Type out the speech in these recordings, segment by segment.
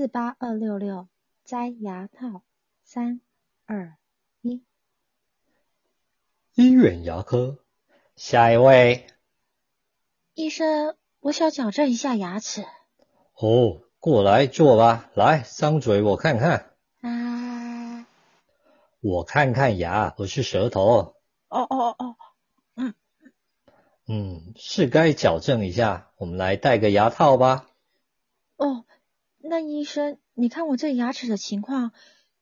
四八二六六摘牙套，三二一。医院牙科，下一位。医生，我想矫正一下牙齿。哦，过来坐吧。来，张嘴，我看看。啊。我看看牙，不是舌头。哦哦哦。嗯。嗯，是该矫正一下。我们来戴个牙套吧。哦，那医生，你看我这牙齿的情况，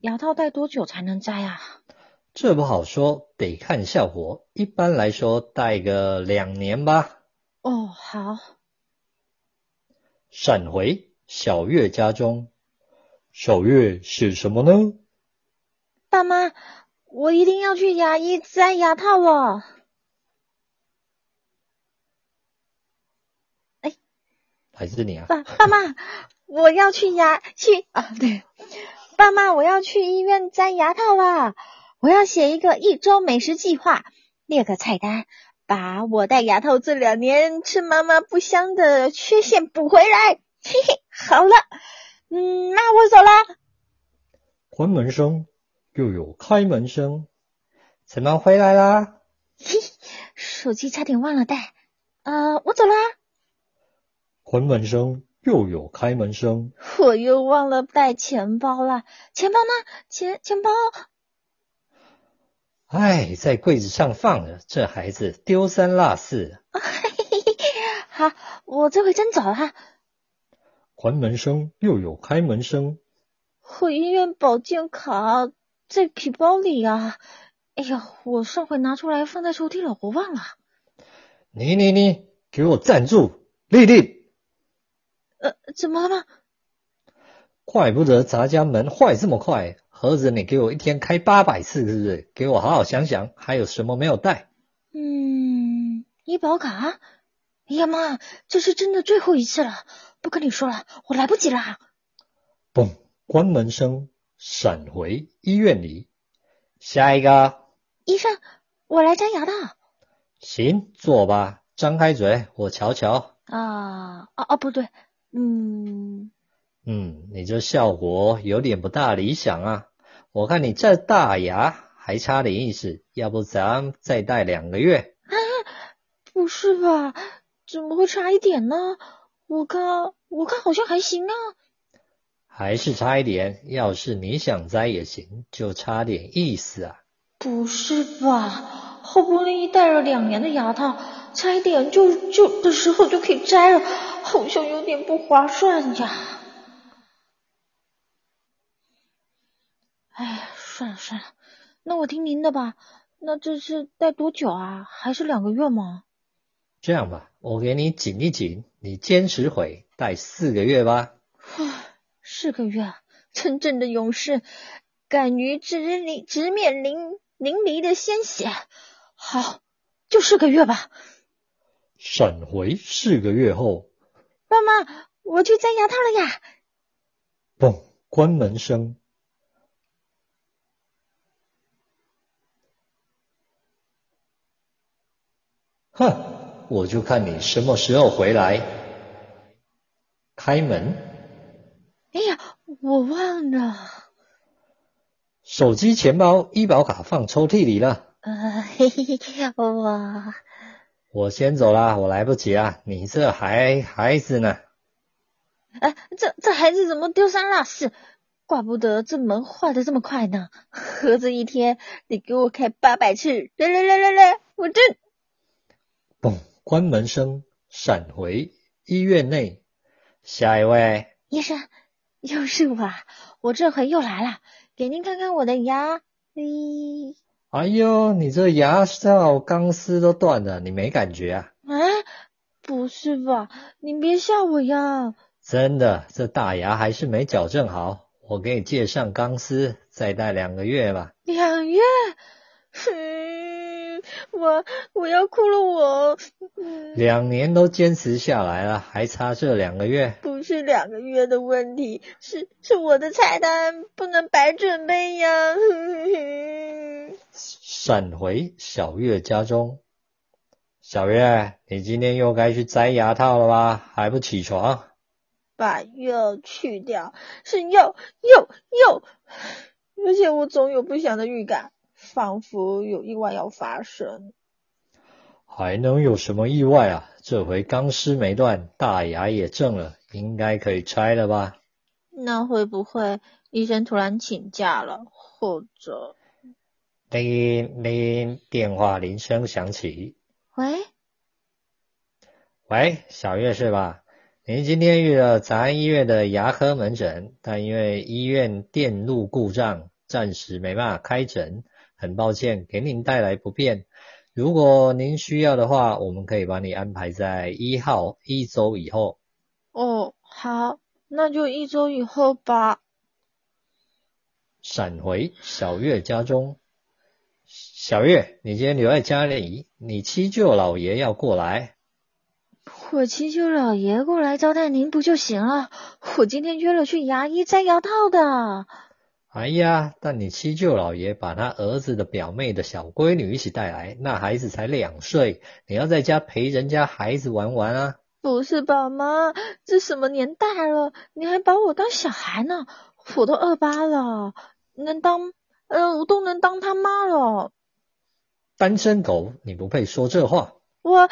牙套戴多久才能摘啊？这不好说，得看效果。一般来说，戴个两年吧。哦，好。闪回小月家中，小月是什么呢？爸妈，我一定要去牙医摘牙套了。还是你啊？爸爸妈，我要去牙去啊，对，爸妈，我要去医院摘牙套了。我要写一个一周美食计划，列个菜单，把我戴牙套这两年吃妈妈不香的缺陷补回来。嘿嘿，好了，嗯，那我走了。关门声又有开门声，怎么回来啦？嘿，手机差点忘了带，呃，我走啦。关门声又有开门声，我又忘了带钱包了，钱包呢？钱钱包。哎，在柜子上放着，这孩子丢三落四。好，我这回真走了。关门声又有开门声。我医院保健卡在皮包里啊！哎呀，我上回拿出来放在抽屉了，我忘了。你你你，给我站住！丽丽。呃，怎么了吗？怪不得咱家门坏这么快。盒子，你给我一天开八百次，是不是？给我好好想想，还有什么没有带？嗯，医保卡。哎呀妈，这是真的最后一次了，不跟你说了，我来不及了。嘣，关门声闪回医院里。下一个。医生，我来摘牙的。行，坐吧，张开嘴，我瞧瞧。啊啊啊！不对，嗯。嗯，你这效果有点不大理想啊！我看你这大牙还差点意思，要不咱再戴两个月？啊，不是吧？怎么会差一点呢？我看，我看好像还行啊。还是差一点，要是你想摘也行，就差点意思啊。不是吧？好不容易戴了两年的牙套，差一点就就的时候就可以摘了，好像有点不划算呀。哎呀，算了算了，那我听您的吧。那这是戴多久啊？还是两个月吗？这样吧，我给你紧一紧，你坚持会戴四个月吧。四个月，真正的勇士，敢于直淋直面淋淋漓的鲜血。好，就四个月吧。闪回四个月后，爸妈，我去摘牙套了呀。嘣，关门声。哼，我就看你什么时候回来。开门。哎呀，我忘了。手机、钱包、医保卡放抽屉里了。呃，嘿嘿嘿，我。我先走了，我来不及啊！你这孩孩子呢？哎，这这孩子怎么丢三落四？怪不得这门坏的这么快呢。合着一天你给我开八百次，来来来来来，我这。嘣！关门声闪回医院内。下一位医生，又是我，我这回又来了，给您看看我的牙。咦，哎呦，你这牙套钢丝都断了，你没感觉啊？啊，不是吧？你别吓我呀！真的，这大牙还是没矫正好，我给你借上钢丝，再戴两个月吧。两月？我我要哭了，我两年都坚持下来了，还差这两个月？不是两个月的问题，是是我的菜单不能白准备呀。闪回小月家中，小月，你今天又该去摘牙套了吧？还不起床？把又去掉，是又又又，而且我总有不祥的预感，仿佛有意外要发生。还能有什么意外啊？这回钢丝没断，大牙也正了，应该可以拆了吧？那会不会医生突然请假了，或者？铃铃，电话铃声响起。喂？喂，小月是吧？您今天预了咱安医院的牙科门诊，但因为医院电路故障，暂时没办法开诊，很抱歉给您带来不便。如果您需要的话，我们可以把你安排在一号一周以后。哦，好，那就一周以后吧。闪回小月家中，小月，你今天留在家里，你七舅老爷要过来。我七舅老爷过来招待您不就行了？我今天约了去牙医摘牙套的。哎呀，但你七舅老爷把他儿子的表妹的小闺女一起带来，那孩子才两岁，你要在家陪人家孩子玩玩啊？不是吧，妈？这什么年代了，你还把我当小孩呢？我都二八了，能当呃，我都能当他妈了。单身狗，你不配说这话。我，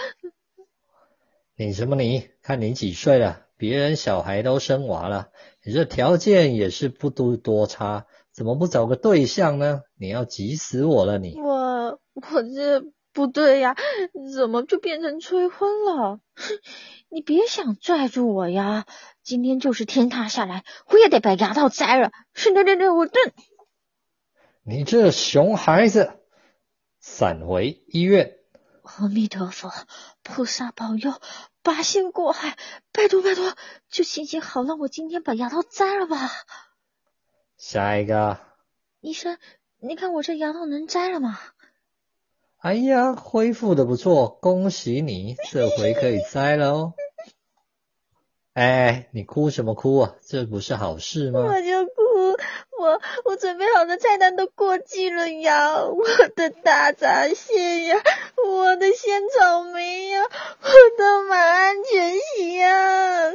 你什么你？看你几岁了？别人小孩都生娃了，你这条件也是不多多差，怎么不找个对象呢？你要急死我了你！我我这不对呀，怎么就变成催婚了？你别想拽住我呀！今天就是天塌下来，我也得把牙套摘了。是对对对，我这……你这熊孩子！闪回医院。阿弥陀佛，菩萨保佑。八仙过海，拜托拜托，就行行好，让我今天把牙套摘了吧。下一个，医生，你看我这牙套能摘了吗？哎呀，恢复的不错，恭喜你，这回可以摘了哦。哎，你哭什么哭啊？这不是好事吗？我就哭，我我准备好的菜单都过季了呀，我的大闸蟹呀，我的鲜草莓呀，我的马鞍全席呀。